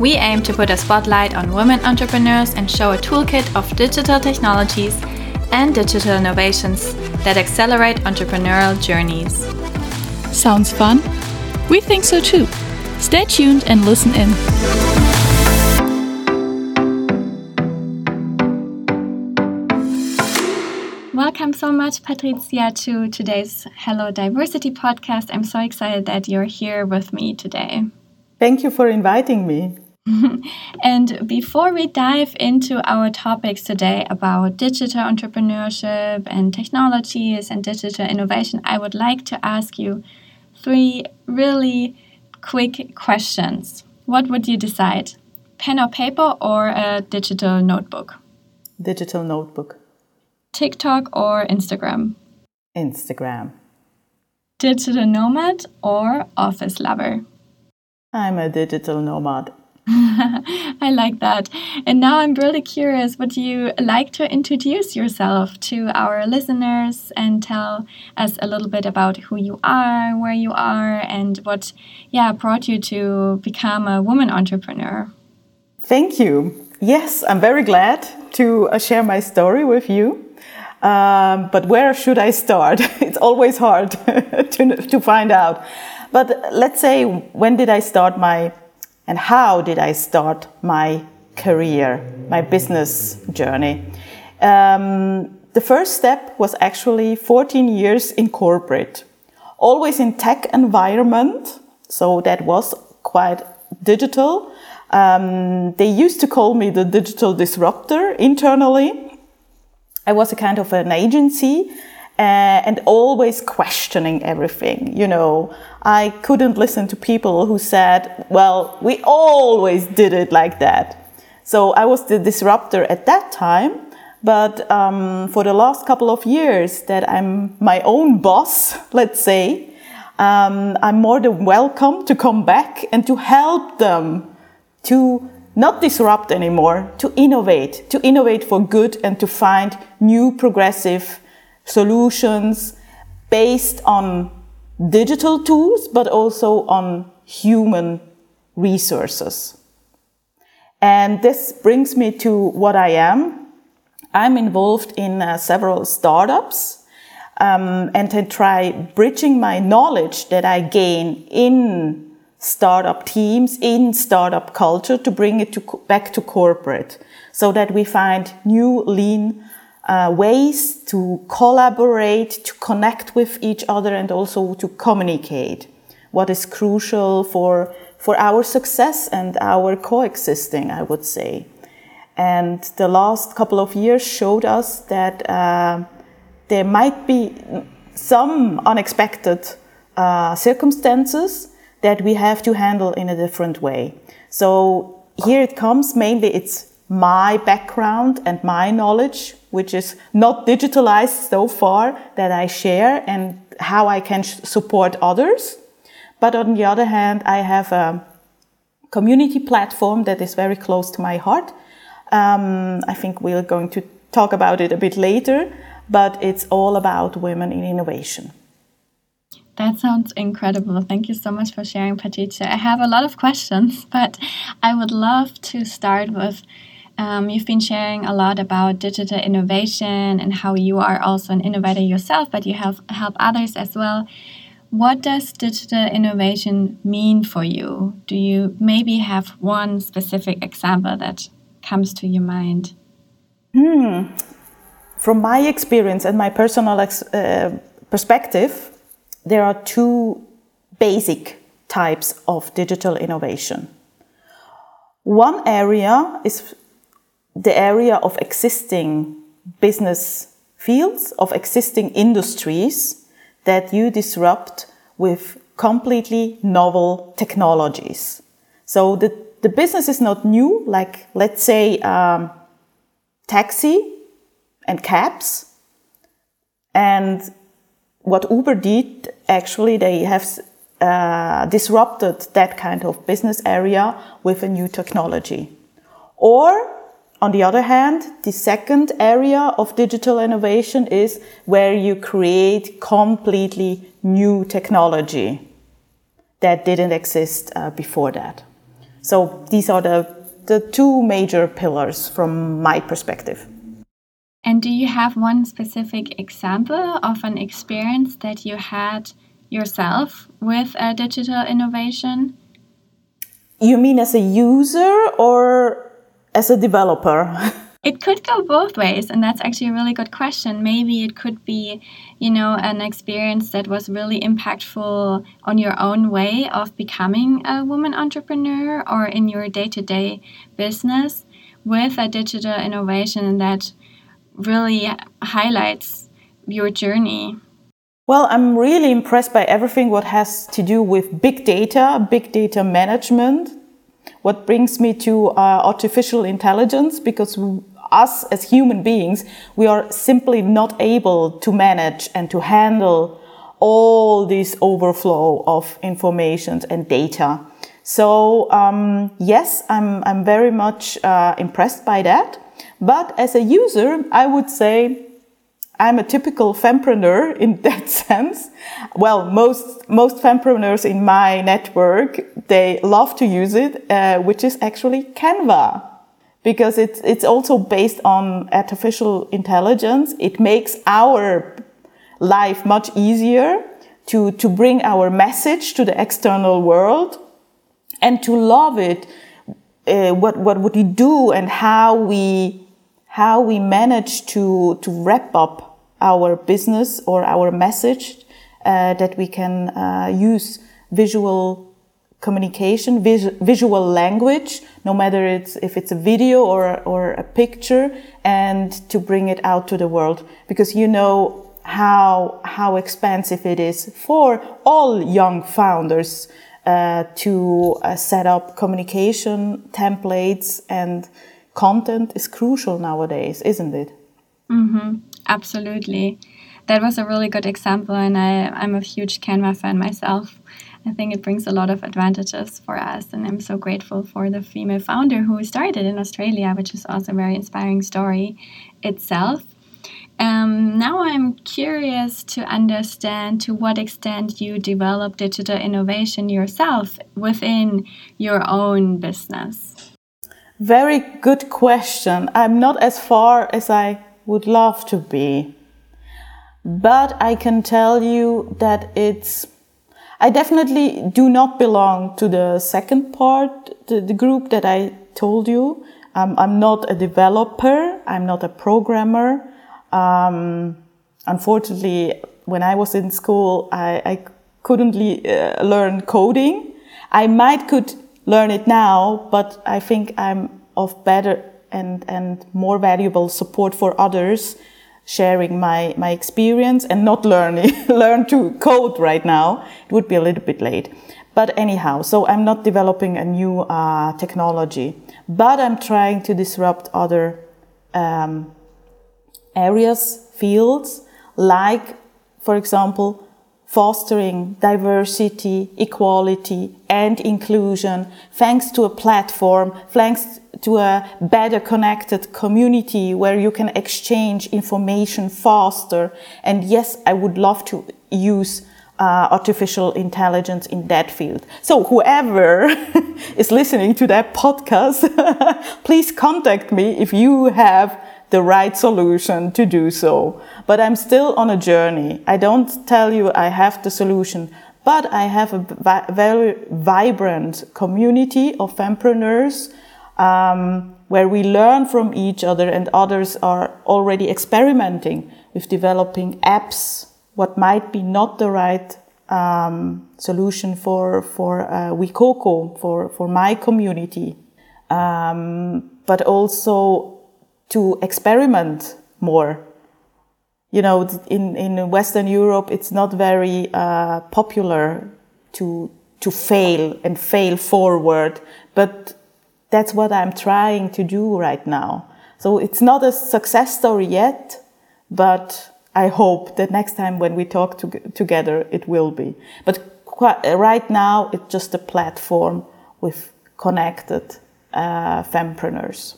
We aim to put a spotlight on women entrepreneurs and show a toolkit of digital technologies and digital innovations that accelerate entrepreneurial journeys. Sounds fun? We think so too. Stay tuned and listen in. Welcome so much, Patricia, to today's Hello Diversity podcast. I'm so excited that you're here with me today. Thank you for inviting me. and before we dive into our topics today about digital entrepreneurship and technologies and digital innovation, I would like to ask you three really quick questions. What would you decide? Pen or paper or a digital notebook? Digital notebook. TikTok or Instagram? Instagram. Digital nomad or office lover? I'm a digital nomad. I like that. And now I'm really curious would you like to introduce yourself to our listeners and tell us a little bit about who you are, where you are, and what yeah, brought you to become a woman entrepreneur? Thank you. Yes, I'm very glad to uh, share my story with you. Um, but where should I start? it's always hard to, to find out. But let's say, when did I start my and how did I start my career, my business journey? Um, the first step was actually 14 years in corporate, always in tech environment, so that was quite digital. Um, they used to call me the digital disruptor internally. I was a kind of an agency and always questioning everything. You know, I couldn't listen to people who said, well, we always did it like that. So I was the disruptor at that time. But um, for the last couple of years that I'm my own boss, let's say, um, I'm more than welcome to come back and to help them to not disrupt anymore, to innovate, to innovate for good and to find new progressive solutions based on digital tools, but also on human resources. And this brings me to what I am. I'm involved in uh, several startups um, and I try bridging my knowledge that I gain in startup teams, in startup culture to bring it to, back to corporate so that we find new lean uh, ways to collaborate, to connect with each other, and also to communicate. What is crucial for for our success and our coexisting, I would say. And the last couple of years showed us that uh, there might be some unexpected uh, circumstances that we have to handle in a different way. So here it comes. Mainly, it's my background and my knowledge, which is not digitalized so far, that I share and how I can support others. But on the other hand, I have a community platform that is very close to my heart. Um, I think we're going to talk about it a bit later, but it's all about women in innovation. That sounds incredible. Thank you so much for sharing, Patricia. I have a lot of questions, but I would love to start with um, you've been sharing a lot about digital innovation and how you are also an innovator yourself, but you have help others as well. What does digital innovation mean for you? Do you maybe have one specific example that comes to your mind? Hmm. From my experience and my personal ex uh, perspective, there are two basic types of digital innovation. One area is the area of existing business fields, of existing industries that you disrupt with completely novel technologies. So the, the business is not new, like let's say um, taxi and cabs. And what Uber did, actually, they have uh, disrupted that kind of business area with a new technology. Or, on the other hand, the second area of digital innovation is where you create completely new technology that didn't exist uh, before that. So these are the, the two major pillars from my perspective. And do you have one specific example of an experience that you had yourself with a digital innovation? You mean as a user or as a developer? It could go both ways, and that's actually a really good question. Maybe it could be, you know, an experience that was really impactful on your own way of becoming a woman entrepreneur or in your day to day business with a digital innovation that really highlights your journey. Well, I'm really impressed by everything what has to do with big data, big data management. What brings me to uh, artificial intelligence because us as human beings, we are simply not able to manage and to handle all this overflow of information and data. So um, yes, I'm, I'm very much uh, impressed by that. But as a user, I would say I'm a typical fempreneur in that sense. Well, most most fempreneurs in my network they love to use it, uh, which is actually Canva because it's it's also based on artificial intelligence. It makes our life much easier to to bring our message to the external world and to love it. Uh, what what would we do and how we how we manage to to wrap up our business or our message uh, that we can uh, use visual communication, vis visual language, no matter it's, if it's a video or, or a picture, and to bring it out to the world. Because you know how, how expensive it is for all young founders uh, to uh, set up communication templates and content is crucial nowadays, isn't it? Mm -hmm. Absolutely. That was a really good example, and I, I'm a huge Canva fan myself. I think it brings a lot of advantages for us. And I'm so grateful for the female founder who started in Australia, which is also a very inspiring story itself. Um, now I'm curious to understand to what extent you develop digital innovation yourself within your own business. Very good question. I'm not as far as I would love to be. But I can tell you that it's I definitely do not belong to the second part, the, the group that I told you. Um, I'm not a developer. I'm not a programmer. Um, unfortunately, when I was in school, I, I couldn't uh, learn coding. I might could learn it now, but I think I'm of better and, and more valuable support for others sharing my, my experience and not learning, learn to code right now. It would be a little bit late. But anyhow, so I'm not developing a new uh, technology, but I'm trying to disrupt other um, areas, fields, like, for example, fostering diversity, equality, and inclusion, thanks to a platform, thanks to a better connected community where you can exchange information faster. And yes, I would love to use uh, artificial intelligence in that field. So whoever is listening to that podcast, please contact me if you have the right solution to do so. But I'm still on a journey. I don't tell you I have the solution, but I have a vi very vibrant community of entrepreneurs um, where we learn from each other and others are already experimenting with developing apps, what might be not the right um, solution for, for uh, WeCoco, for, for my community, um, but also to experiment more. You know, in, in Western Europe, it's not very uh, popular to, to fail and fail forward, but That's what I'm trying to do right now. So it's not a success story yet, but I hope that next time when we talk to, together, it will be. But quite, right now, it's just a platform with connected uh, fempreneurs.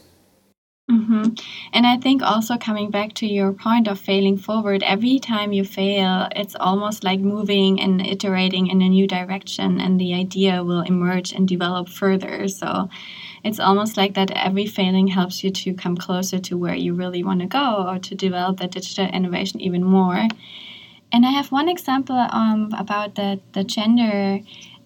Mm-hmm. And I think also coming back to your point of failing forward, every time you fail, it's almost like moving and iterating in a new direction, and the idea will emerge and develop further. So it's almost like that every failing helps you to come closer to where you really want to go or to develop that digital innovation even more. And I have one example um, about the, the gender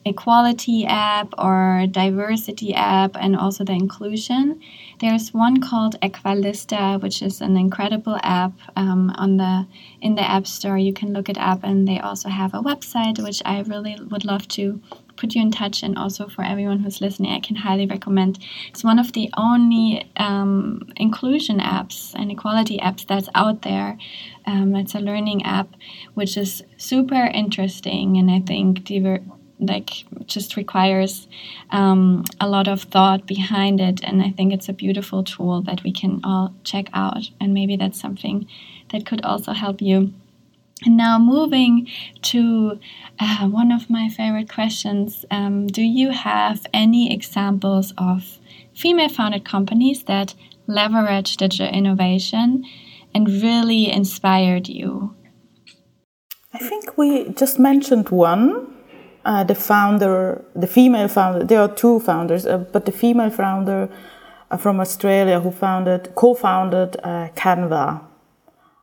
equality app or diversity app and also the inclusion. There's one called Equalista, which is an incredible app um, on the in the App Store. You can look it up, and they also have a website, which I really would love to put you in touch. And also for everyone who's listening, I can highly recommend. It's one of the only um, inclusion apps and equality apps that's out there. Um, it's a learning app, which is super interesting, and I think diver- like just requires um, a lot of thought behind it. And i think it's a beautiful tool that we can all check out. And maybe that's something that could also help you. And now moving to uh, one of my favorite questions um, do you have any examples of female founded companies that leverage digital innovation and really inspired you? I think we just mentioned one uh, the founder, the female founder, there are two founders, uh, but the female founder uh, from Australia who founded, co-founded uh, Canva.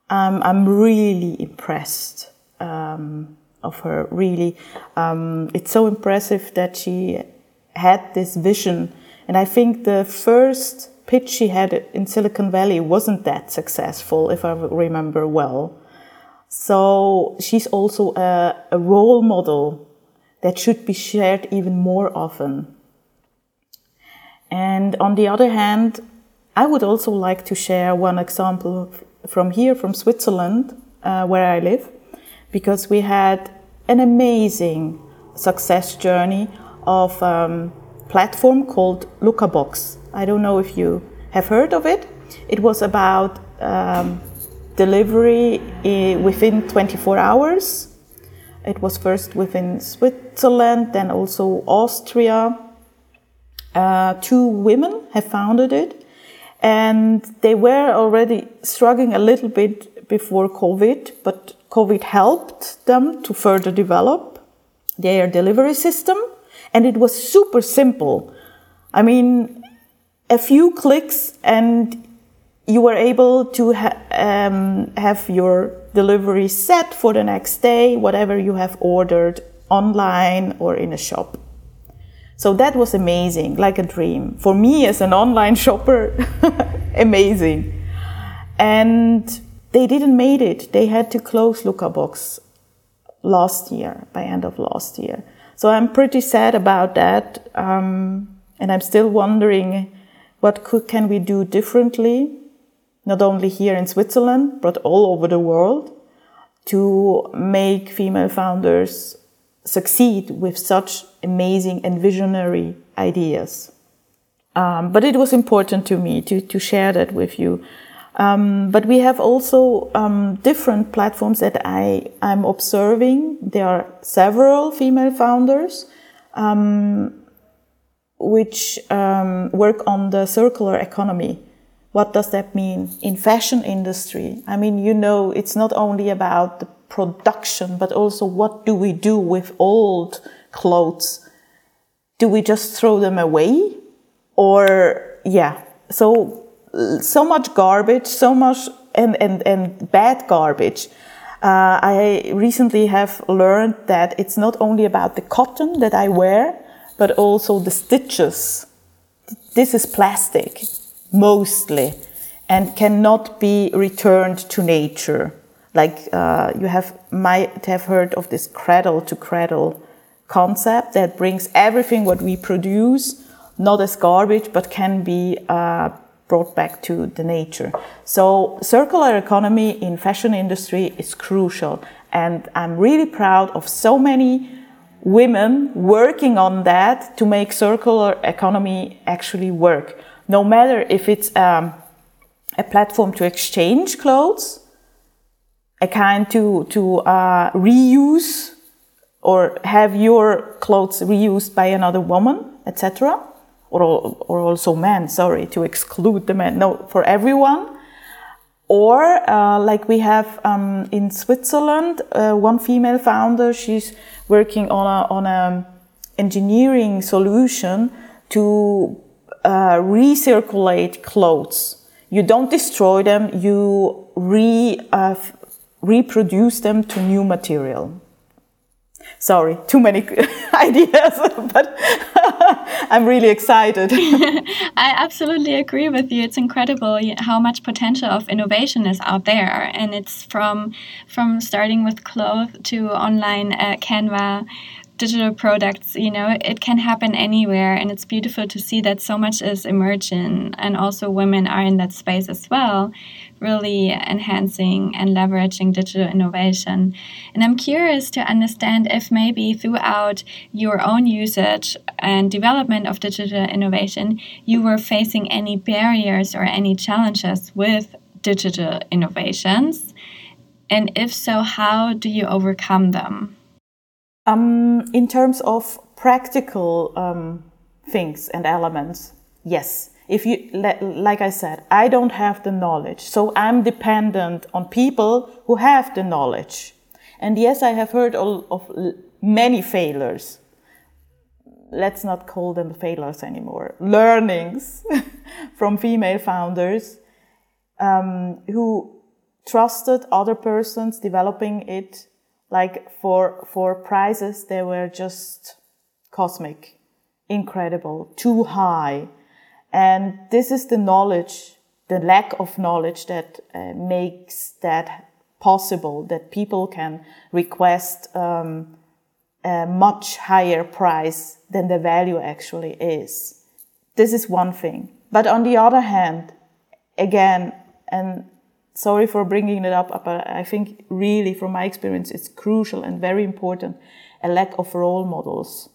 Um, I'm really impressed um, of her. Really, um, it's so impressive that she had this vision, and I think the first pitch she had in Silicon Valley wasn't that successful, if I remember well. So she's also a, a role model that should be shared even more often. And on the other hand, I would also like to share one example from here, from Switzerland, uh, where I live, because we had an amazing success journey of a um, platform called Lucabox. I don't know if you have heard of it. It was about um, delivery within 24 hours it was first within Switzerland, then also Austria. Uh, two women have founded it, and they were already struggling a little bit before COVID, but COVID helped them to further develop their delivery system, and it was super simple. I mean, a few clicks and you were able to ha um, have your delivery set for the next day, whatever you have ordered online or in a shop. So that was amazing, like a dream. For me as an online shopper, amazing. And they didn't made it. They had to close Lucabox last year, by end of last year. So I'm pretty sad about that. Um, and I'm still wondering what could, can we do differently not only here in Switzerland, but all over the world, to make female founders succeed with such amazing and visionary ideas. Um, but it was important to me to, to share that with you. Um, but we have also um, different platforms that I, I'm observing. There are several female founders um, which um, work on the circular economy what does that mean in fashion industry? I mean, you know, it's not only about the production, but also what do we do with old clothes? Do we just throw them away? Or, yeah, so, so much garbage, so much, and, and, and bad garbage. Uh, I recently have learned that it's not only about the cotton that I wear, but also the stitches. This is plastic mostly, and cannot be returned to nature. Like uh, you have might have heard of this cradle to cradle concept that brings everything what we produce not as garbage but can be uh, brought back to the nature. So circular economy in fashion industry is crucial and I'm really proud of so many women working on that to make circular economy actually work. No matter if it's um, a platform to exchange clothes, a kind to to uh, reuse or have your clothes reused by another woman, etc. Or, or also men, sorry, to exclude the men. No, for everyone. Or uh, like we have um, in Switzerland, uh, one female founder, she's working on a, on a engineering solution to uh, recirculate clothes. You don't destroy them, you re, uh, reproduce them to new material. Sorry, too many ideas, but I'm really excited. I absolutely agree with you. It's incredible how much potential of innovation is out there, and it's from from starting with clothes to online uh, Canva digital products you know it can happen anywhere and it's beautiful to see that so much is emerging and also women are in that space as well really enhancing and leveraging digital innovation. And I'm curious to understand if maybe throughout your own usage and development of digital innovation, you were facing any barriers or any challenges with digital innovations. And if so, how do you overcome them? Um, in terms of practical um, things and elements, yes. If you like i said i don't have the knowledge so i'm dependent on people who have the knowledge. And yes i have heard of many failures. Let's not call them failures anymore. Learnings from female founders um, who trusted other persons developing it like for for prizes they were just cosmic incredible too high and this is the knowledge, the lack of knowledge that uh, makes that possible, that people can request um, a much higher price than the value actually is. This is one thing. But on the other hand, again, and sorry for bringing it up, but I think really from my experience, it's crucial and very important, a lack of role models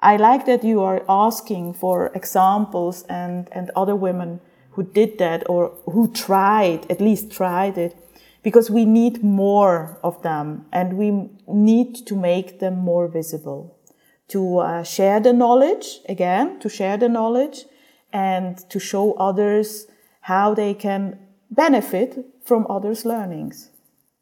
I like that you are asking for examples and, and other women who did that or who tried, at least tried it, because we need more of them and we need to make them more visible. To uh, share the knowledge, again, to share the knowledge and to show others how they can benefit from others' learnings.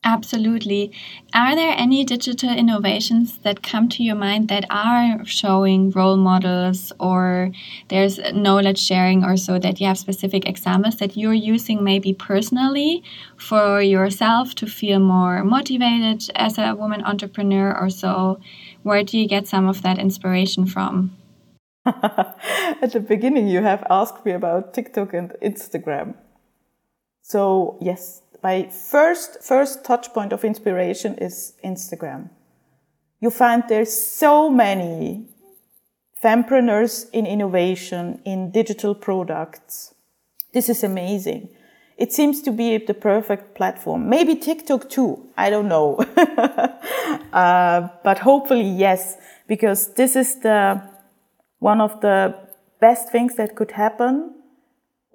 Absolutely. Are there any digital innovations that come to your mind that are showing role models or there's knowledge sharing or so that you have specific examples that you're using maybe personally for yourself to feel more motivated as a woman entrepreneur or so? Where do you get some of that inspiration from? At the beginning, you have asked me about TikTok and Instagram. So, yes, my first first touch point of inspiration is Instagram. You find there's so many fempreneurs in innovation in digital products. This is amazing. It seems to be the perfect platform. Maybe TikTok too. I don't know. uh, but hopefully yes, because this is the one of the best things that could happen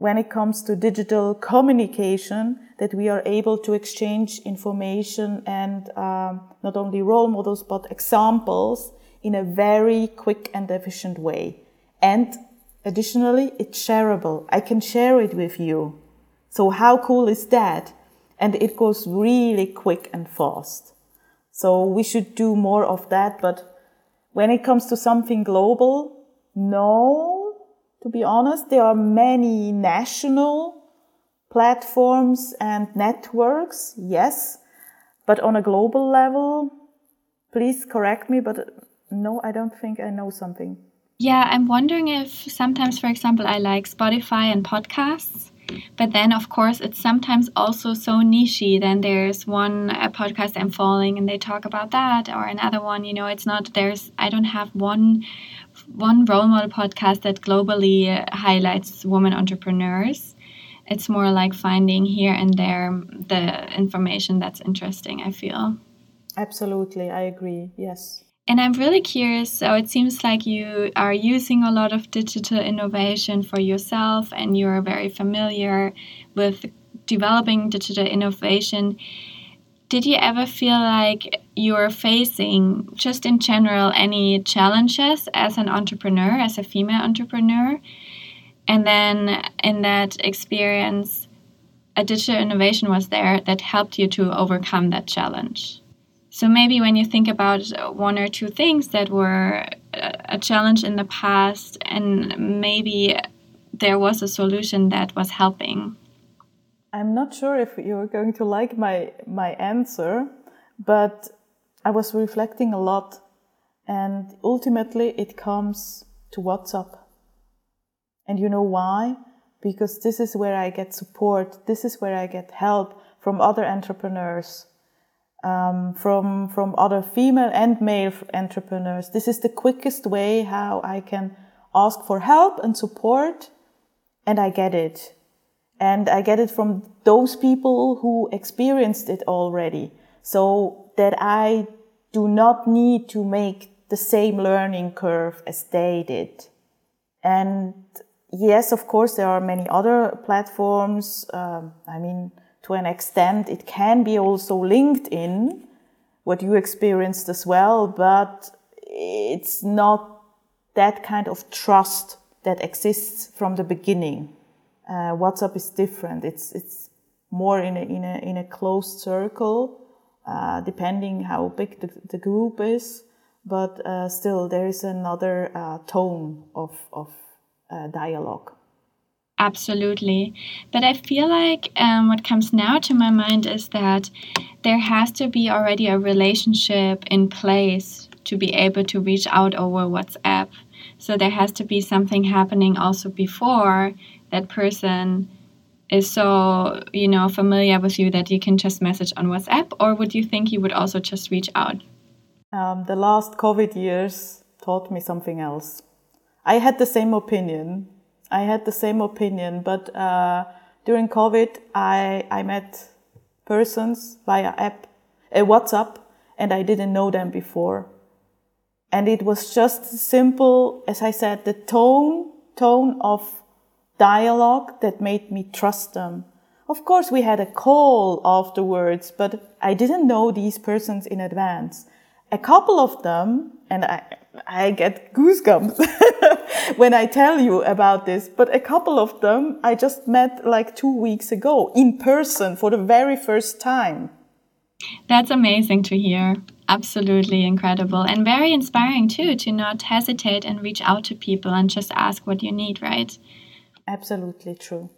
when it comes to digital communication that we are able to exchange information and um, not only role models but examples in a very quick and efficient way. And additionally, it's shareable. I can share it with you. So how cool is that? And it goes really quick and fast. So we should do more of that. But when it comes to something global, no, to be honest. There are many national platforms and networks, yes, but on a global level, please correct me, but uh, no, I don't think I know something. Yeah, I'm wondering if sometimes, for example, I like Spotify and podcasts, but then of course it's sometimes also so nichey. Then there's one podcast I'm following and they talk about that, or another one, you know, it's not, there's, I don't have one one role model podcast that globally highlights women entrepreneurs. It's more like finding here and there the information that's interesting, I feel. Absolutely, I agree. Yes. And I'm really curious. So it seems like you are using a lot of digital innovation for yourself and you're very familiar with developing digital innovation. Did you ever feel like you were facing, just in general, any challenges as an entrepreneur, as a female entrepreneur? And then in that experience, a digital innovation was there that helped you to overcome that challenge. So maybe when you think about one or two things that were a challenge in the past, and maybe there was a solution that was helping. I'm not sure if you're going to like my my answer, but I was reflecting a lot, and ultimately it comes to WhatsApp. And you know why? Because this is where I get support. This is where I get help from other entrepreneurs, um, from from other female and male entrepreneurs. This is the quickest way how I can ask for help and support, and I get it and I get it from those people who experienced it already. So that I do not need to make the same learning curve as they did. And yes, of course, there are many other platforms. Um, I mean, to an extent, it can be also LinkedIn, what you experienced as well, but it's not that kind of trust that exists from the beginning. Uh, WhatsApp is different. It's it's more in a in a in a closed circle, uh, depending how big the, the group is. But uh, still, there is another uh, tone of of uh, dialogue. Absolutely, but I feel like um, what comes now to my mind is that there has to be already a relationship in place to be able to reach out over WhatsApp. So there has to be something happening also before that person is so you know familiar with you that you can just message on WhatsApp, or would you think you would also just reach out? Um, the last COVID years taught me something else. I had the same opinion. I had the same opinion, but uh, during COVID, I I met persons via app, a WhatsApp, and I didn't know them before. And it was just simple, as I said, the tone tone of dialogue that made me trust them. Of course, we had a call afterwards, but I didn't know these persons in advance. A couple of them, and I, I get goosebumps when I tell you about this, but a couple of them I just met like two weeks ago in person for the very first time. That's amazing to hear. Absolutely incredible and very inspiring too to not hesitate and reach out to people and just ask what you need, right? Absolutely true.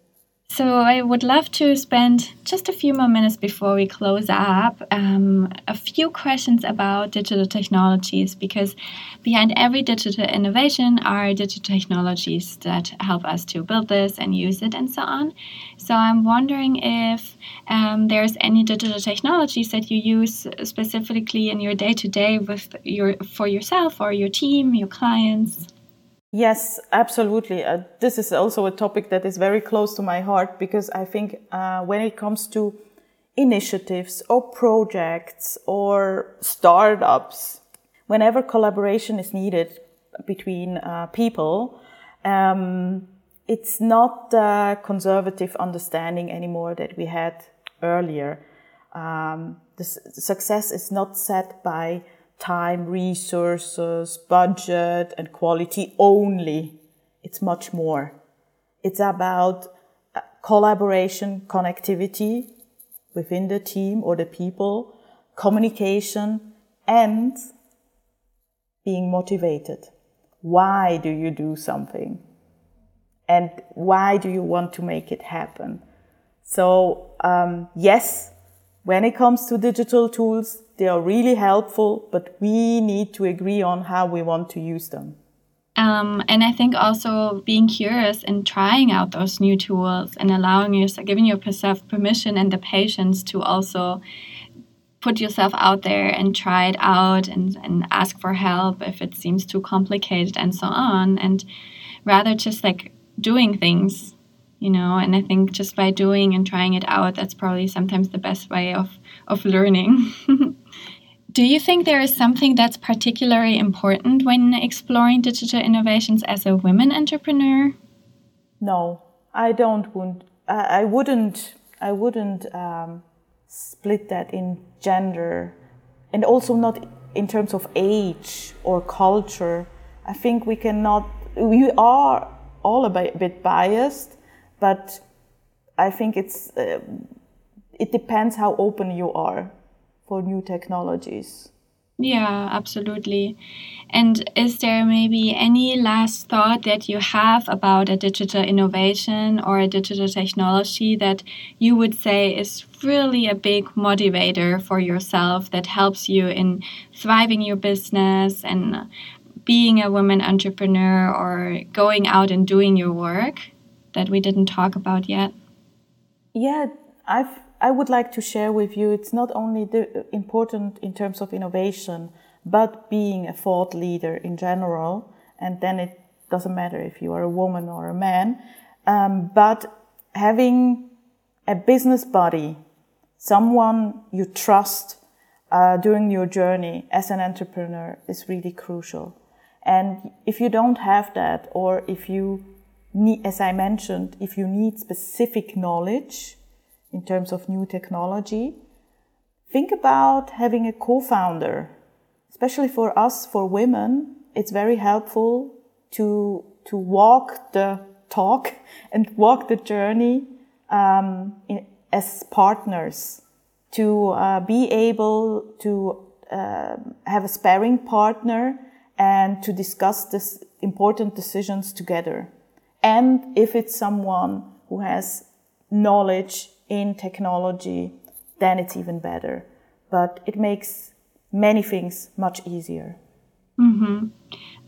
So, I would love to spend just a few more minutes before we close up um, a few questions about digital technologies because behind every digital innovation are digital technologies that help us to build this and use it and so on. So, I'm wondering if um, there's any digital technologies that you use specifically in your day to day with your for yourself or your team, your clients. Yes, absolutely. Uh, this is also a topic that is very close to my heart because I think uh, when it comes to initiatives or projects or startups, whenever collaboration is needed between uh, people, um, it's not the conservative understanding anymore that we had earlier. Um, the success is not set by time, resources, budget, and quality only. It's much more. It's about uh, collaboration, connectivity within the team or the people, communication, and being motivated. Why do you do something? And why do you want to make it happen? So, um, yes, when it comes to digital tools, they are really helpful, but we need to agree on how we want to use them. Um, and I think also being curious and trying out those new tools and allowing yourself, giving yourself permission and the patience to also put yourself out there and try it out and, and ask for help if it seems too complicated and so on. And rather just like doing things you know and i think just by doing and trying it out that's probably sometimes the best way of of learning Do you think there is something that's particularly important when exploring digital innovations as a women entrepreneur? No, I don't. Want, I wouldn't. I wouldn't um, split that in gender, and also not in terms of age or culture. I think we cannot. We are all a bit biased, but I think it's. Uh, it depends how open you are for new technologies. Yeah, absolutely. And is there maybe any last thought that you have about a digital innovation or a digital technology that you would say is really a big motivator for yourself that helps you in thriving your business and being a woman entrepreneur or going out and doing your work that we didn't talk about yet? Yeah, I've I would like to share with you it's not only the, important in terms of innovation, but being a thought leader in general. And then it doesn't matter if you are a woman or a man, um, but having a business buddy, someone you trust uh, during your journey as an entrepreneur is really crucial. And if you don't have that, or if you need, as I mentioned, if you need specific knowledge, in terms of new technology. Think about having a co founder. Especially for us, for women, it's very helpful to, to walk the talk and walk the journey um, in, as partners, to uh, be able to uh, have a sparring partner and to discuss this important decisions together. And if it's someone who has knowledge in technology, then it's even better. But it makes many things much easier. Mm-hmm.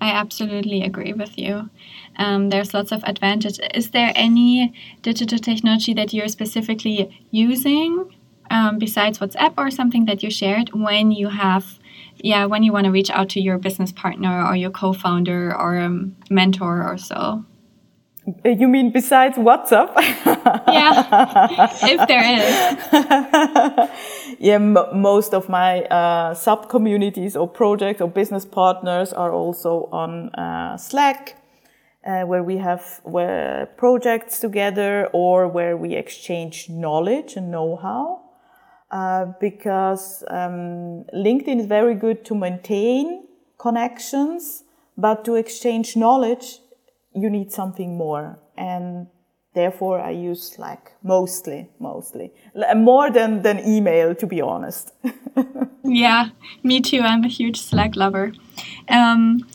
I absolutely agree with you. Um, there's lots of advantage. Is there any digital technology that you're specifically using um, besides WhatsApp or something that you shared when you have, yeah, when you want to reach out to your business partner or your co-founder or a mentor or so? Uh, you mean besides WhatsApp? yeah, if there is. yeah, most of my uh, sub communities or projects or business partners are also on uh, Slack, uh, where we have where projects together or where we exchange knowledge and know how. Uh, because um, LinkedIn is very good to maintain connections, but to exchange knowledge you need something more. And therefore I use Slack mostly, mostly more than, than email, to be honest. yeah, me too. I'm a huge Slack lover. Um,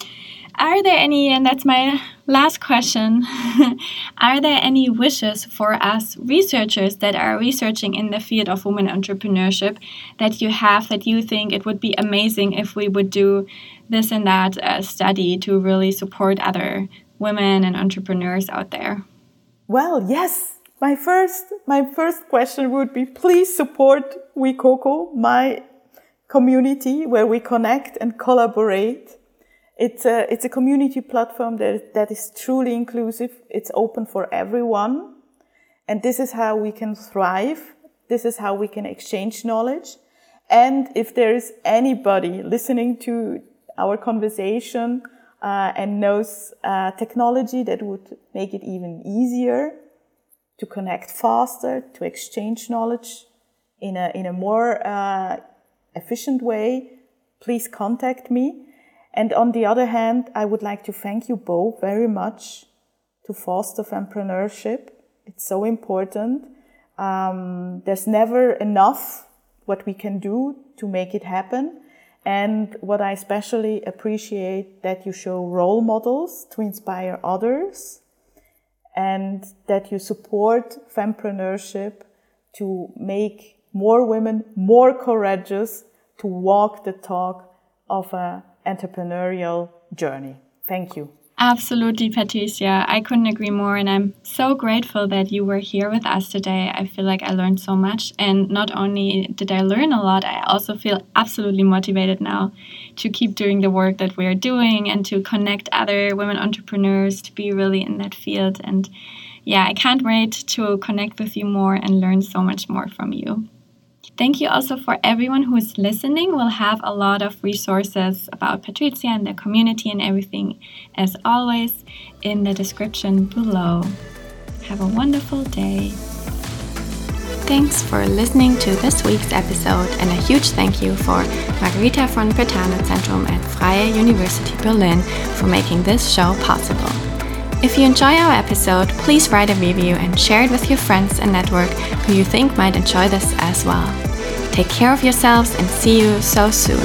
are there any, and that's my last question, are there any wishes for us researchers that are researching in the field of women entrepreneurship that you have that you think it would be amazing if we would do this and that uh, study to really support other women and entrepreneurs out there? Well, yes. My first, my first question would be please support WeCoco, my community where we connect and collaborate. It's a, it's a community platform that, that is truly inclusive. It's open for everyone. And this is how we can thrive. This is how we can exchange knowledge. And if there is anybody listening to our conversation uh, and knows uh, technology that would make it even easier to connect faster, to exchange knowledge in a, in a more uh, efficient way, please contact me. And on the other hand, I would like to thank you both very much to foster entrepreneurship. It's so important. Um, there's never enough what we can do to make it happen. And what I especially appreciate that you show role models to inspire others and that you support fempreneurship to make more women more courageous to walk the talk of an entrepreneurial journey. Thank you. Absolutely, Patricia. I couldn't agree more. And I'm so grateful that you were here with us today. I feel like I learned so much. And not only did I learn a lot, I also feel absolutely motivated now to keep doing the work that we are doing and to connect other women entrepreneurs to be really in that field. And yeah, I can't wait to connect with you more and learn so much more from you. Thank you also for everyone who is listening. We'll have a lot of resources about Patricia and the community and everything, as always, in the description below. Have a wonderful day. Thanks for listening to this week's episode, and a huge thank you for Margherita von Brentano Zentrum at Freie University Berlin for making this show possible. If you enjoy our episode, please write a review and share it with your friends and network who you think might enjoy this as well. Take care of yourselves and see you so soon.